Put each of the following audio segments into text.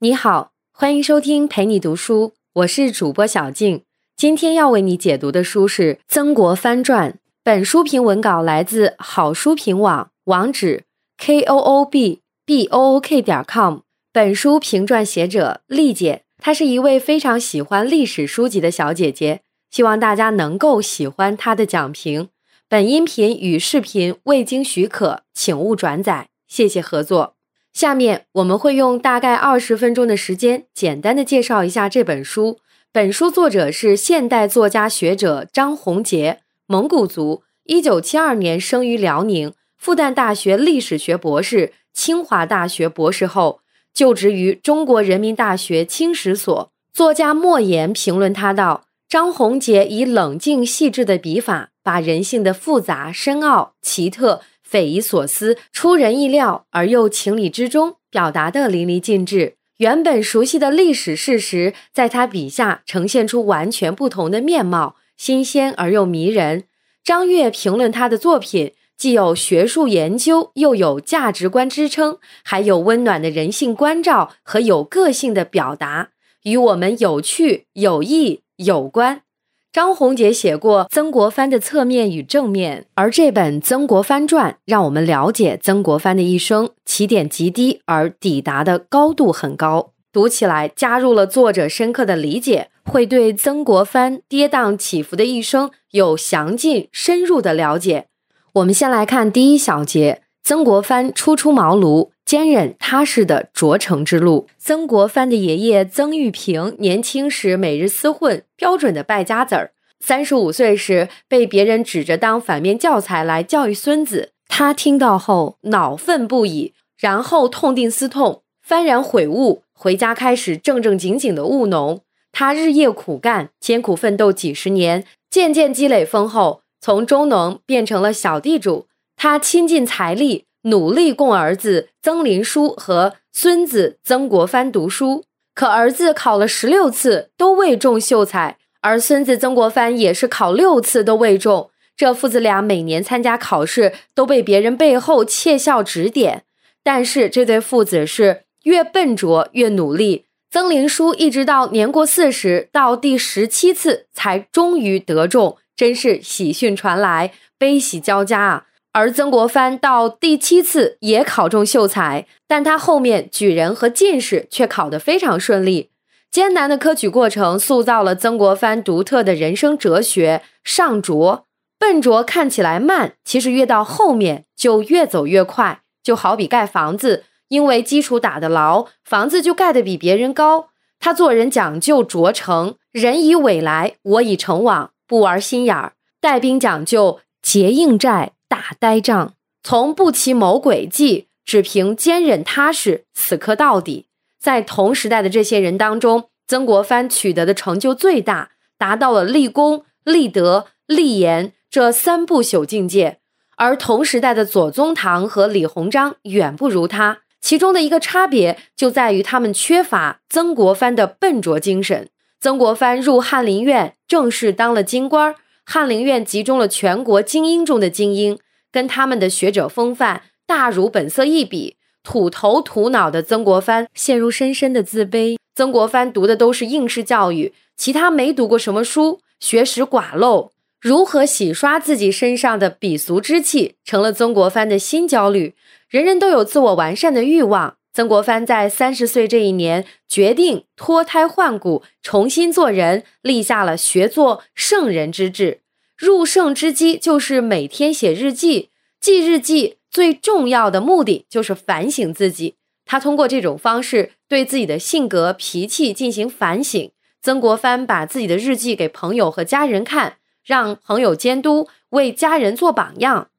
你好，欢迎收听陪你读书，我是主播小静。今天要为你解读的书是《曾国藩传》。本书评文稿来自好书评网，网址 k o o b b o o k 点 com。本书评撰写者丽姐，她是一位非常喜欢历史书籍的小姐姐，希望大家能够喜欢她的讲评。本音频与视频未经许可，请勿转载，谢谢合作。下面我们会用大概二十分钟的时间，简单的介绍一下这本书。本书作者是现代作家学者张宏杰，蒙古族，一九七二年生于辽宁，复旦大学历史学博士，清华大学博士后，就职于中国人民大学清史所。作家莫言评论他道：“张宏杰以冷静细致的笔法，把人性的复杂、深奥、奇特。”匪夷所思、出人意料而又情理之中，表达的淋漓尽致。原本熟悉的历史事实，在他笔下呈现出完全不同的面貌，新鲜而又迷人。张悦评论他的作品，既有学术研究，又有价值观支撑，还有温暖的人性关照和有个性的表达，与我们有趣、有益、有关。张宏杰写过曾国藩的侧面与正面，而这本《曾国藩传》让我们了解曾国藩的一生，起点极低而抵达的高度很高。读起来加入了作者深刻的理解，会对曾国藩跌宕起伏的一生有详尽深入的了解。我们先来看第一小节：曾国藩初出茅庐。坚韧踏实的卓成之路。曾国藩的爷爷曾玉平年轻时每日厮混，标准的败家子儿。三十五岁时被别人指着当反面教材来教育孙子，他听到后恼愤不已，然后痛定思痛，幡然悔悟，回家开始正正经经的务农。他日夜苦干，艰苦奋斗几十年，渐渐积累丰厚，从中农变成了小地主。他倾尽财力。努力供儿子曾林书和孙子曾国藩读书，可儿子考了十六次都未中秀才，而孙子曾国藩也是考六次都未中。这父子俩每年参加考试都被别人背后窃笑指点，但是这对父子是越笨拙越努力。曾林书一直到年过四十，到第十七次才终于得中，真是喜讯传来，悲喜交加啊！而曾国藩到第七次也考中秀才，但他后面举人和进士却考得非常顺利。艰难的科举过程塑造了曾国藩独特的人生哲学：上拙、笨拙，看起来慢，其实越到后面就越走越快。就好比盖房子，因为基础打得牢，房子就盖得比别人高。他做人讲究拙诚，人以委来，我以诚往，不玩心眼儿；带兵讲究结硬寨。打呆仗，从不齐谋诡计，只凭坚韧踏实，死磕到底。在同时代的这些人当中，曾国藩取得的成就最大，达到了立功、立德、立言这三不朽境界。而同时代的左宗棠和李鸿章远不如他，其中的一个差别就在于他们缺乏曾国藩的笨拙精神。曾国藩入翰林院，正式当了京官。翰林院集中了全国精英中的精英，跟他们的学者风范大儒本色一比，土头土脑的曾国藩陷入深深的自卑。曾国藩读的都是应试教育，其他没读过什么书，学识寡陋。如何洗刷自己身上的鄙俗之气，成了曾国藩的新焦虑。人人都有自我完善的欲望。曾国藩在三十岁这一年，决定脱胎换骨，重新做人，立下了学做圣人之志。入圣之机就是每天写日记，记日记最重要的目的就是反省自己。他通过这种方式对自己的性格脾气进行反省。曾国藩把自己的日记给朋友和家人看，让朋友监督，为家人做榜样。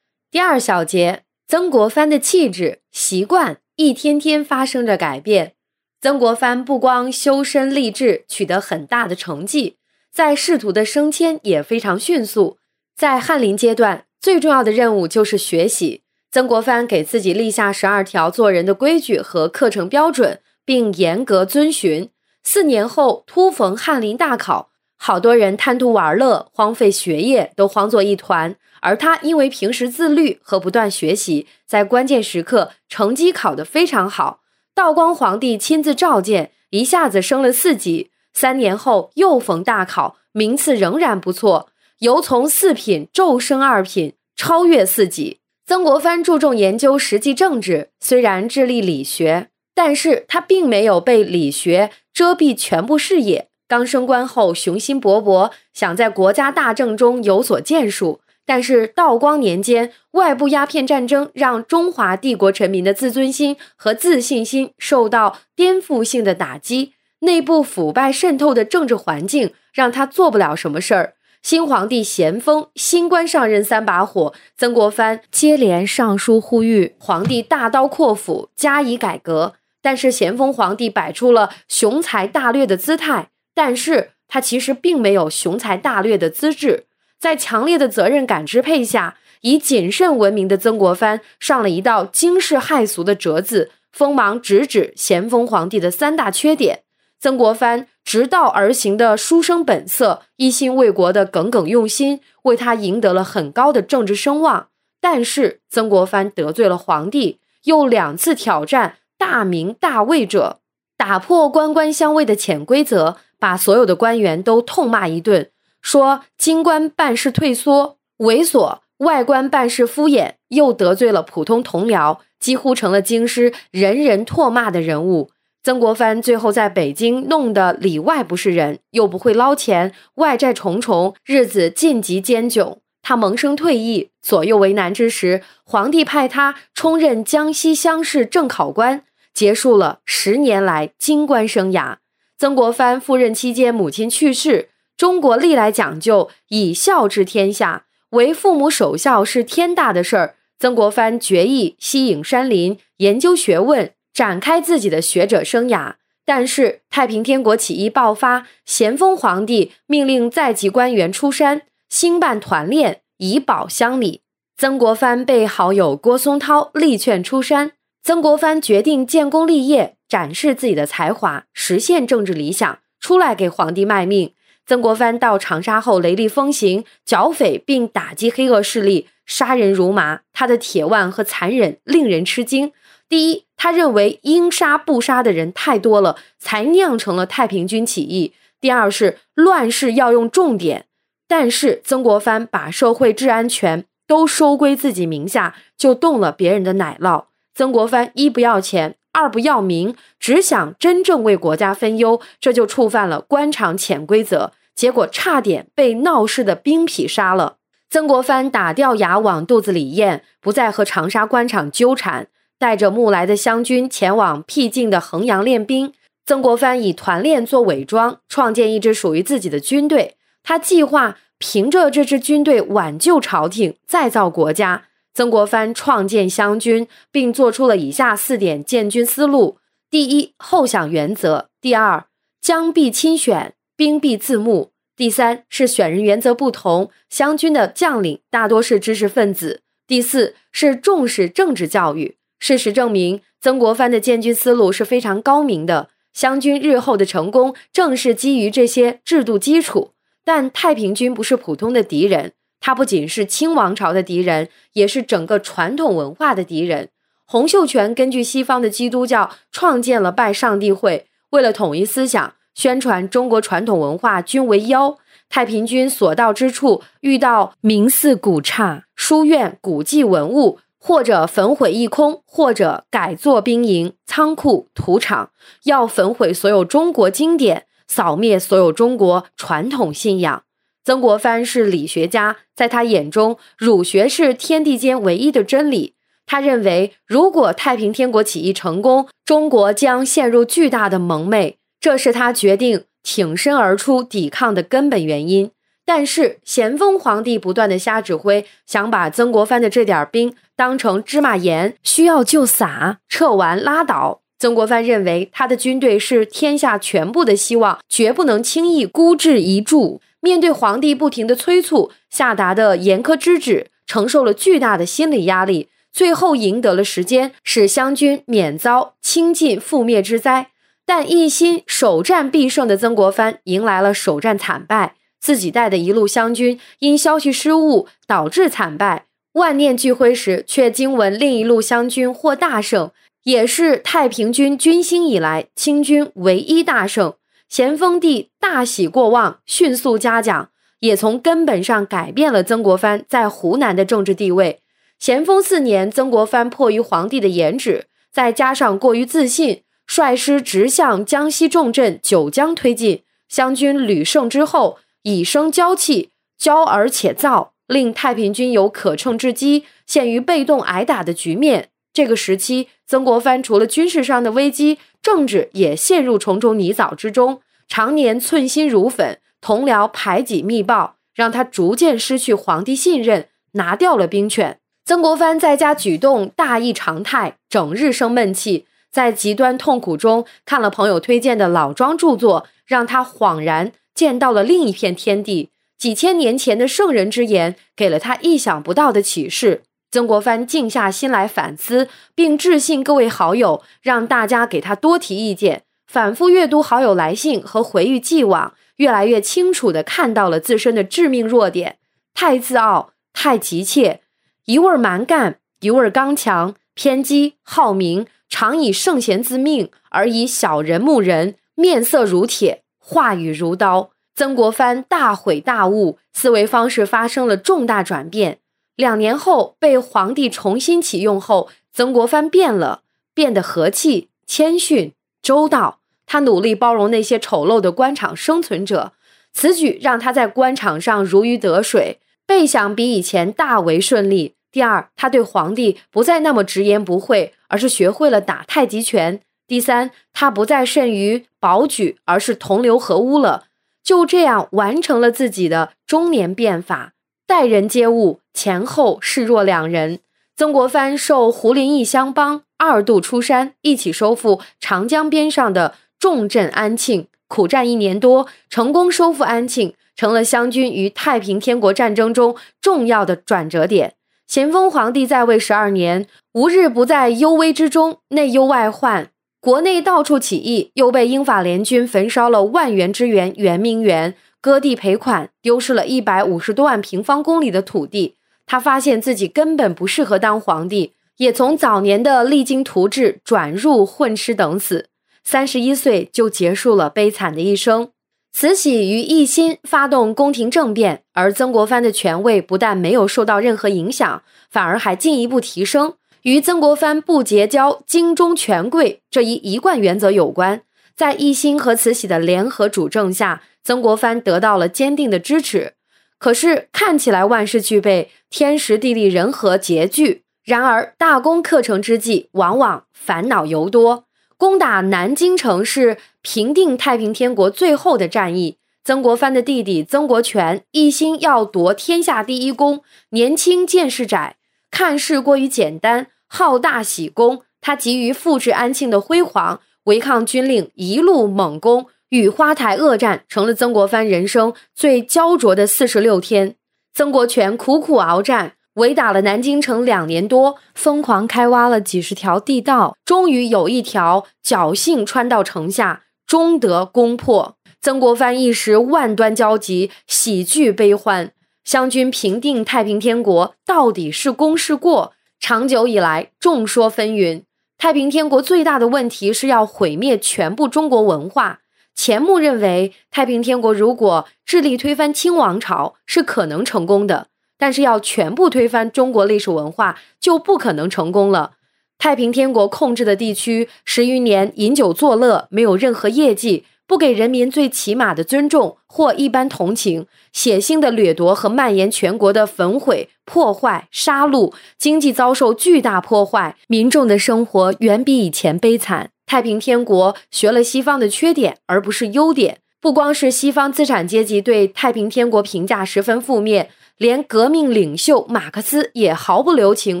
第二小节，曾国藩的气质习惯。一天天发生着改变。曾国藩不光修身立志，取得很大的成绩，在仕途的升迁也非常迅速。在翰林阶段，最重要的任务就是学习。曾国藩给自己立下十二条做人的规矩和课程标准，并严格遵循。四年后，突逢翰林大考，好多人贪图玩乐，荒废学业，都慌作一团。而他因为平时自律和不断学习，在关键时刻成绩考得非常好。道光皇帝亲自召见，一下子升了四级。三年后又逢大考，名次仍然不错，由从四品骤升二品，超越四级。曾国藩注重研究实际政治，虽然致力理学，但是他并没有被理学遮蔽全部视野。刚升官后，雄心勃勃，想在国家大政中有所建树。但是道光年间，外部鸦片战争让中华帝国臣民的自尊心和自信心受到颠覆性的打击，内部腐败渗透的政治环境让他做不了什么事儿。新皇帝咸丰新官上任三把火，曾国藩接连上书呼吁皇帝大刀阔斧加以改革。但是咸丰皇帝摆出了雄才大略的姿态。但是他其实并没有雄才大略的资质，在强烈的责任感支配下，以谨慎闻名的曾国藩上了一道惊世骇俗的折子，锋芒直指咸丰皇帝的三大缺点。曾国藩直道而行的书生本色，一心为国的耿耿用心，为他赢得了很高的政治声望。但是曾国藩得罪了皇帝，又两次挑战大明大魏者，打破官官相卫的潜规则。把所有的官员都痛骂一顿，说京官办事退缩、猥琐，外官办事敷衍，又得罪了普通同僚，几乎成了京师人人唾骂的人物。曾国藩最后在北京弄得里外不是人，又不会捞钱，外债重重，日子尽极艰窘。他萌生退意，左右为难之时，皇帝派他充任江西乡试正考官，结束了十年来京官生涯。曾国藩赴任期间，母亲去世。中国历来讲究以孝治天下，为父母守孝是天大的事儿。曾国藩决意西隐山林，研究学问，展开自己的学者生涯。但是太平天国起义爆发，咸丰皇帝命令在籍官员出山兴办团练，以保乡里。曾国藩被好友郭松涛力劝出山，曾国藩决定建功立业。展示自己的才华，实现政治理想，出来给皇帝卖命。曾国藩到长沙后，雷厉风行，剿匪并打击黑恶势力，杀人如麻。他的铁腕和残忍令人吃惊。第一，他认为应杀不杀的人太多了，才酿成了太平军起义。第二是乱世要用重点，但是曾国藩把社会治安权都收归自己名下，就动了别人的奶酪。曾国藩一不要钱。二不要名，只想真正为国家分忧，这就触犯了官场潜规则，结果差点被闹事的兵痞杀了。曾国藩打掉牙往肚子里咽，不再和长沙官场纠缠，带着募来的湘军前往僻静的衡阳练兵。曾国藩以团练做伪装，创建一支属于自己的军队。他计划凭着这支军队挽救朝廷，再造国家。曾国藩创建湘军，并做出了以下四点建军思路：第一，后想原则；第二，将必亲选，兵必自募；第三是选人原则不同，湘军的将领大多是知识分子；第四是重视政治教育。事实证明，曾国藩的建军思路是非常高明的，湘军日后的成功正是基于这些制度基础。但太平军不是普通的敌人。他不仅是清王朝的敌人，也是整个传统文化的敌人。洪秀全根据西方的基督教创建了拜上帝会，为了统一思想、宣传中国传统文化，均为妖。太平军所到之处，遇到名寺古刹、书院、古迹文物，或者焚毁一空，或者改作兵营、仓库、土场，要焚毁所有中国经典，扫灭所有中国传统信仰。曾国藩是理学家，在他眼中，儒学是天地间唯一的真理。他认为，如果太平天国起义成功，中国将陷入巨大的蒙昧，这是他决定挺身而出抵抗的根本原因。但是，咸丰皇帝不断的瞎指挥，想把曾国藩的这点兵当成芝麻盐，需要就撒，撤完拉倒。曾国藩认为，他的军队是天下全部的希望，绝不能轻易孤置一注。面对皇帝不停的催促，下达的严苛之旨，承受了巨大的心理压力，最后赢得了时间，使湘军免遭倾尽覆灭之灾。但一心首战必胜的曾国藩迎来了首战惨败，自己带的一路湘军因消息失误导致惨败。万念俱灰时，却惊闻另一路湘军获大胜，也是太平军军兴以来清军唯一大胜。咸丰帝大喜过望，迅速嘉奖，也从根本上改变了曾国藩在湖南的政治地位。咸丰四年，曾国藩迫于皇帝的严旨，再加上过于自信，率师直向江西重镇九江推进。湘军屡胜之后，以生骄气，骄而且躁，令太平军有可乘之机，陷于被动挨打的局面。这个时期，曾国藩除了军事上的危机，政治也陷入重重泥沼之中，常年寸心如粉，同僚排挤密报，让他逐渐失去皇帝信任，拿掉了兵权。曾国藩在家举动大异常态，整日生闷气，在极端痛苦中看了朋友推荐的老庄著作，让他恍然见到了另一片天地。几千年前的圣人之言，给了他意想不到的启示。曾国藩静下心来反思，并致信各位好友，让大家给他多提意见。反复阅读好友来信和回忆既往，越来越清楚地看到了自身的致命弱点：太自傲，太急切，一味蛮干，一味刚强，偏激好名，常以圣贤自命，而以小人目人，面色如铁，话语如刀。曾国藩大悔大悟，思维方式发生了重大转变。两年后被皇帝重新启用后，曾国藩变了，变得和气、谦逊、周到。他努力包容那些丑陋的官场生存者，此举让他在官场上如鱼得水，备想比以前大为顺利。第二，他对皇帝不再那么直言不讳，而是学会了打太极拳。第三，他不再甚于保举，而是同流合污了。就这样完成了自己的中年变法。待人接物，前后视若两人。曾国藩受胡林翼相帮，二度出山，一起收复长江边上的重镇安庆，苦战一年多，成功收复安庆，成了湘军于太平天国战争中重要的转折点。咸丰皇帝在位十二年，无日不在忧危之中，内忧外患，国内到处起义，又被英法联军焚烧了万园之园圆明园。割地赔款，丢失了一百五十多万平方公里的土地。他发现自己根本不适合当皇帝，也从早年的励精图治转入混吃等死。三十一岁就结束了悲惨的一生。慈禧于一心发动宫廷政变，而曾国藩的权位不但没有受到任何影响，反而还进一步提升。与曾国藩不结交京中权贵这一一贯原则有关。在一心和慈禧的联合主政下。曾国藩得到了坚定的支持，可是看起来万事俱备，天时地利人和拮据。然而大功克成之际，往往烦恼尤多。攻打南京城是平定太平天国最后的战役。曾国藩的弟弟曾国荃一心要夺天下第一功，年轻见识窄，看事过于简单，好大喜功。他急于复制安庆的辉煌，违抗军令，一路猛攻。与花台恶战成了曾国藩人生最焦灼的四十六天。曾国荃苦苦鏖战，围打了南京城两年多，疯狂开挖了几十条地道，终于有一条侥幸穿到城下，终得攻破。曾国藩一时万端焦急，喜剧悲欢。湘军平定太平天国，到底是功是过？长久以来，众说纷纭。太平天国最大的问题是要毁灭全部中国文化。钱穆认为，太平天国如果致力推翻清王朝是可能成功的，但是要全部推翻中国历史文化就不可能成功了。太平天国控制的地区十余年饮酒作乐，没有任何业绩，不给人民最起码的尊重或一般同情，血腥的掠夺和蔓延全国的焚毁、破坏、杀戮，经济遭受巨大破坏，民众的生活远比以前悲惨。太平天国学了西方的缺点，而不是优点。不光是西方资产阶级对太平天国评价十分负面，连革命领袖马克思也毫不留情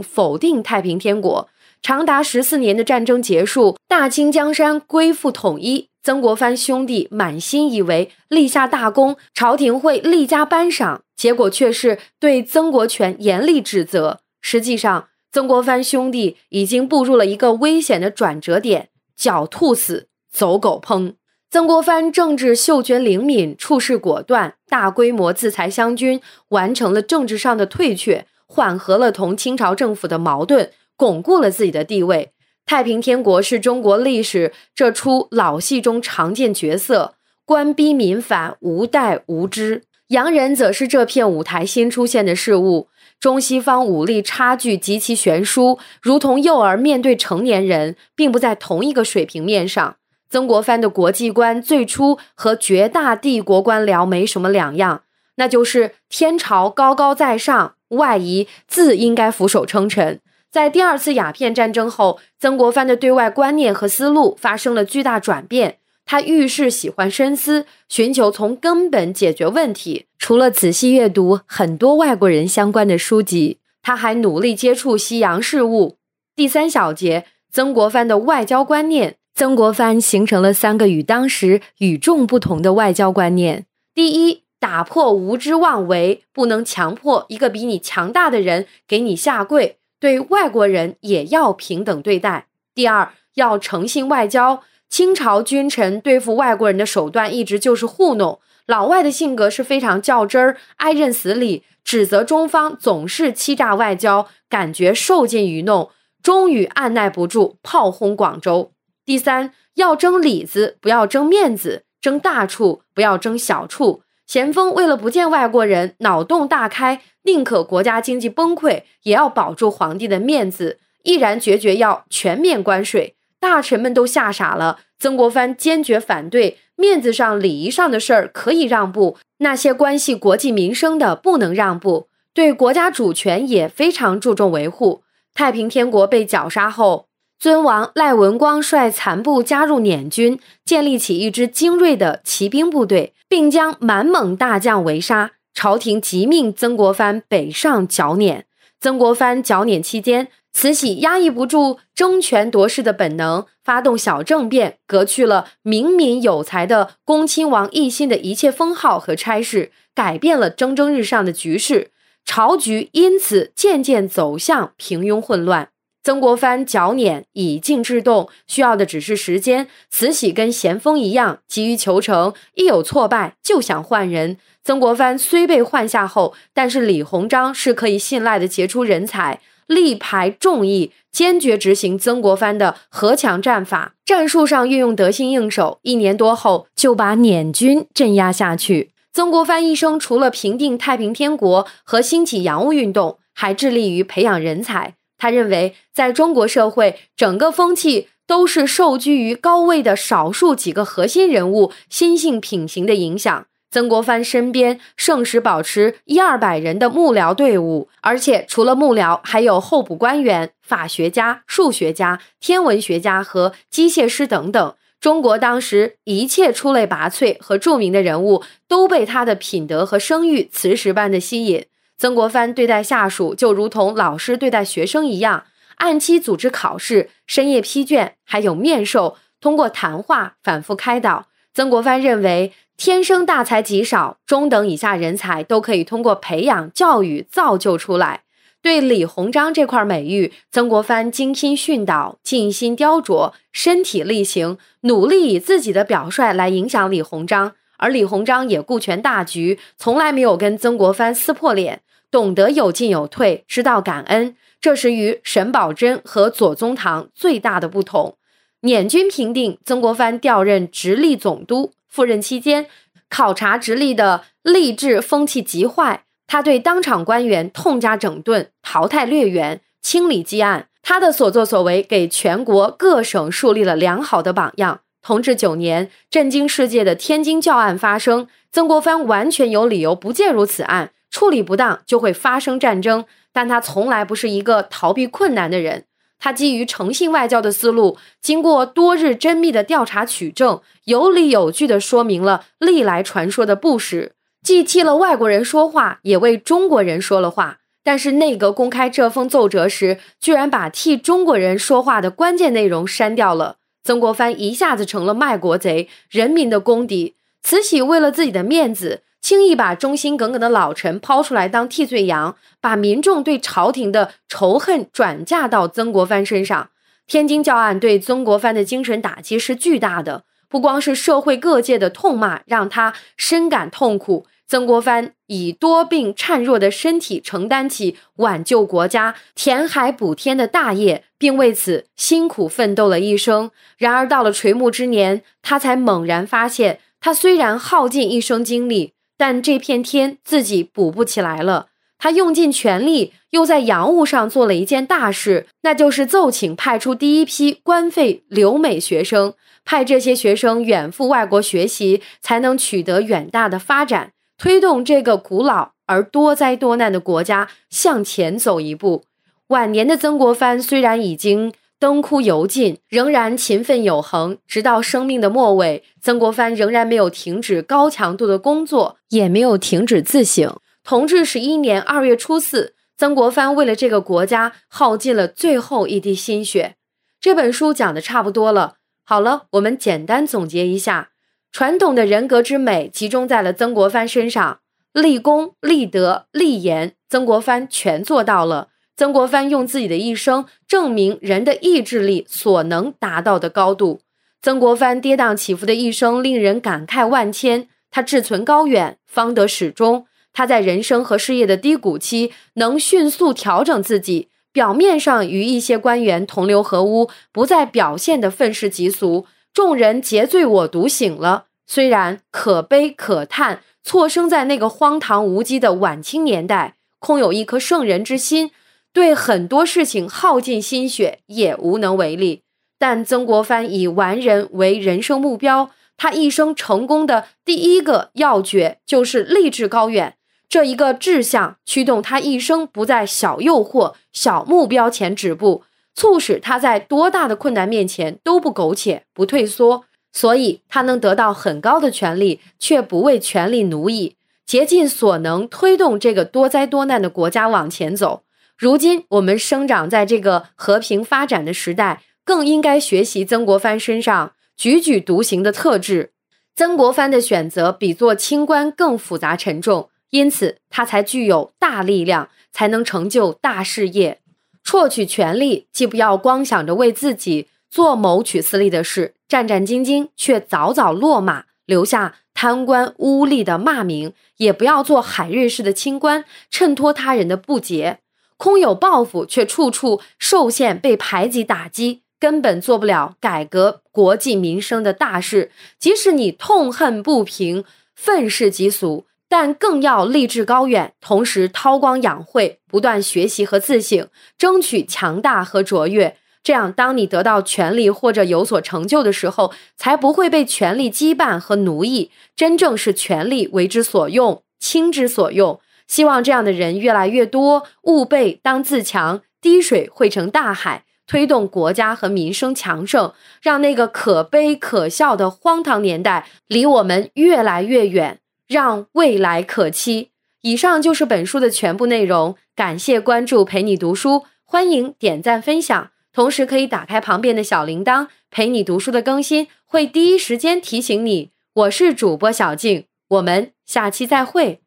否定太平天国。长达十四年的战争结束，大清江山归附统一，曾国藩兄弟满心以为立下大功，朝廷会立加颁赏，结果却是对曾国荃严厉指责。实际上，曾国藩兄弟已经步入了一个危险的转折点。狡兔死，走狗烹。曾国藩政治嗅觉灵敏，处事果断，大规模自裁湘军，完成了政治上的退却，缓和了同清朝政府的矛盾，巩固了自己的地位。太平天国是中国历史这出老戏中常见角色，官逼民反，无代无知。洋人则是这片舞台新出现的事物。中西方武力差距极其悬殊，如同幼儿面对成年人，并不在同一个水平面上。曾国藩的国际观最初和绝大帝国官僚没什么两样，那就是天朝高高在上，外夷自应该俯首称臣。在第二次鸦片战争后，曾国藩的对外观念和思路发生了巨大转变。他遇事喜欢深思，寻求从根本解决问题。除了仔细阅读很多外国人相关的书籍，他还努力接触西洋事物。第三小节，曾国藩的外交观念。曾国藩形成了三个与当时与众不同的外交观念：第一，打破无知妄为，不能强迫一个比你强大的人给你下跪。对外国人也要平等对待。第二，要诚信外交。清朝君臣对付外国人的手段一直就是糊弄。老外的性格是非常较真儿，爱认死理，指责中方总是欺诈外交，感觉受尽愚弄，终于按耐不住，炮轰广州。第三，要争里子，不要争面子；争大处，不要争小处。咸丰为了不见外国人，脑洞大开。宁可国家经济崩溃，也要保住皇帝的面子，毅然决绝要全面关税。大臣们都吓傻了。曾国藩坚决反对，面子上、礼仪上的事儿可以让步，那些关系国计民生的不能让步。对国家主权也非常注重维护。太平天国被绞杀后，尊王赖文光率残部加入捻军，建立起一支精锐的骑兵部队，并将满蒙大将围杀。朝廷急命曾国藩北上剿捻。曾国藩剿捻期间，慈禧压抑不住争权夺势的本能，发动小政变，革去了明敏有才的恭亲王奕欣的一切封号和差事，改变了蒸蒸日上的局势，朝局因此渐渐走向平庸混乱。曾国藩剿捻以静制动，需要的只是时间。慈禧跟咸丰一样，急于求成，一有挫败就想换人。曾国藩虽被换下后，但是李鸿章是可以信赖的杰出人才，力排众议，坚决执行曾国藩的合强战法，战术上运用得心应手，一年多后就把捻军镇压下去。曾国藩一生除了平定太平天国和兴起洋务运动，还致力于培养人才。他认为，在中国社会，整个风气都是受居于高位的少数几个核心人物心性品行的影响。曾国藩身边盛时保持一二百人的幕僚队伍，而且除了幕僚，还有候补官员、法学家、数学家、天文学家和机械师等等。中国当时一切出类拔萃和著名的人物，都被他的品德和声誉磁石般的吸引。曾国藩对待下属就如同老师对待学生一样，按期组织考试，深夜批卷，还有面授，通过谈话反复开导。曾国藩认为。天生大才极少，中等以下人才都可以通过培养、教育造就出来。对李鸿章这块美誉，曾国藩精心训导、尽心雕琢、身体力行，努力以自己的表率来影响李鸿章。而李鸿章也顾全大局，从来没有跟曾国藩撕破脸，懂得有进有退，知道感恩。这是与沈葆桢和左宗棠最大的不同。捻军平定，曾国藩调任直隶总督。赴任期间，考察直隶的吏治风气极坏，他对当场官员痛加整顿，淘汰劣员，清理积案。他的所作所为给全国各省树立了良好的榜样。同治九年，震惊世界的天津教案发生，曾国藩完全有理由不介入此案，处理不当就会发生战争。但他从来不是一个逃避困难的人。他基于诚信外交的思路，经过多日缜密的调查取证，有理有据地说明了历来传说的不实，既替了外国人说话，也为中国人说了话。但是内阁公开这封奏折时，居然把替中国人说话的关键内容删掉了。曾国藩一下子成了卖国贼，人民的公敌。慈禧为了自己的面子。轻易把忠心耿耿的老臣抛出来当替罪羊，把民众对朝廷的仇恨转嫁到曾国藩身上。天津教案对曾国藩的精神打击是巨大的。不光是社会各界的痛骂让他深感痛苦，曾国藩以多病孱弱的身体承担起挽救国家、填海补天的大业，并为此辛苦奋斗了一生。然而到了垂暮之年，他才猛然发现，他虽然耗尽一生精力，但这片天自己补不起来了。他用尽全力，又在洋务上做了一件大事，那就是奏请派出第一批官费留美学生，派这些学生远赴外国学习，才能取得远大的发展，推动这个古老而多灾多难的国家向前走一步。晚年的曾国藩虽然已经灯枯油尽，仍然勤奋有恒，直到生命的末尾，曾国藩仍然没有停止高强度的工作，也没有停止自省。同治十一年二月初四，曾国藩为了这个国家耗尽了最后一滴心血。这本书讲的差不多了，好了，我们简单总结一下：传统的人格之美集中在了曾国藩身上，立功、立德、立言，曾国藩全做到了。曾国藩用自己的一生证明人的意志力所能达到的高度。曾国藩跌宕起伏的一生令人感慨万千，他志存高远，方得始终。他在人生和事业的低谷期，能迅速调整自己，表面上与一些官员同流合污，不再表现的愤世嫉俗，众人皆醉我独醒了。虽然可悲可叹，错生在那个荒唐无稽的晚清年代，空有一颗圣人之心，对很多事情耗尽心血也无能为力。但曾国藩以完人为人生目标，他一生成功的第一个要诀就是立志高远。这一个志向驱动他一生不在小诱惑、小目标前止步，促使他在多大的困难面前都不苟且、不退缩，所以他能得到很高的权力，却不为权力奴役，竭尽所能推动这个多灾多难的国家往前走。如今我们生长在这个和平发展的时代，更应该学习曾国藩身上踽踽独行的特质。曾国藩的选择比做清官更复杂沉重。因此，他才具有大力量，才能成就大事业。辍取权力，既不要光想着为自己做谋取私利的事，战战兢兢却早早落马，留下贪官污吏的骂名；也不要做海瑞式的清官，衬托他人的不洁，空有抱负却处处受限，被排挤打击，根本做不了改革国计民生的大事。即使你痛恨不平，愤世嫉俗。但更要立志高远，同时韬光养晦，不断学习和自省，争取强大和卓越。这样，当你得到权力或者有所成就的时候，才不会被权力羁绊和奴役，真正是权力为之所用，亲之所用。希望这样的人越来越多，吾辈当自强，滴水汇成大海，推动国家和民生强盛，让那个可悲可笑的荒唐年代离我们越来越远。让未来可期。以上就是本书的全部内容，感谢关注，陪你读书，欢迎点赞分享，同时可以打开旁边的小铃铛，陪你读书的更新会第一时间提醒你。我是主播小静，我们下期再会。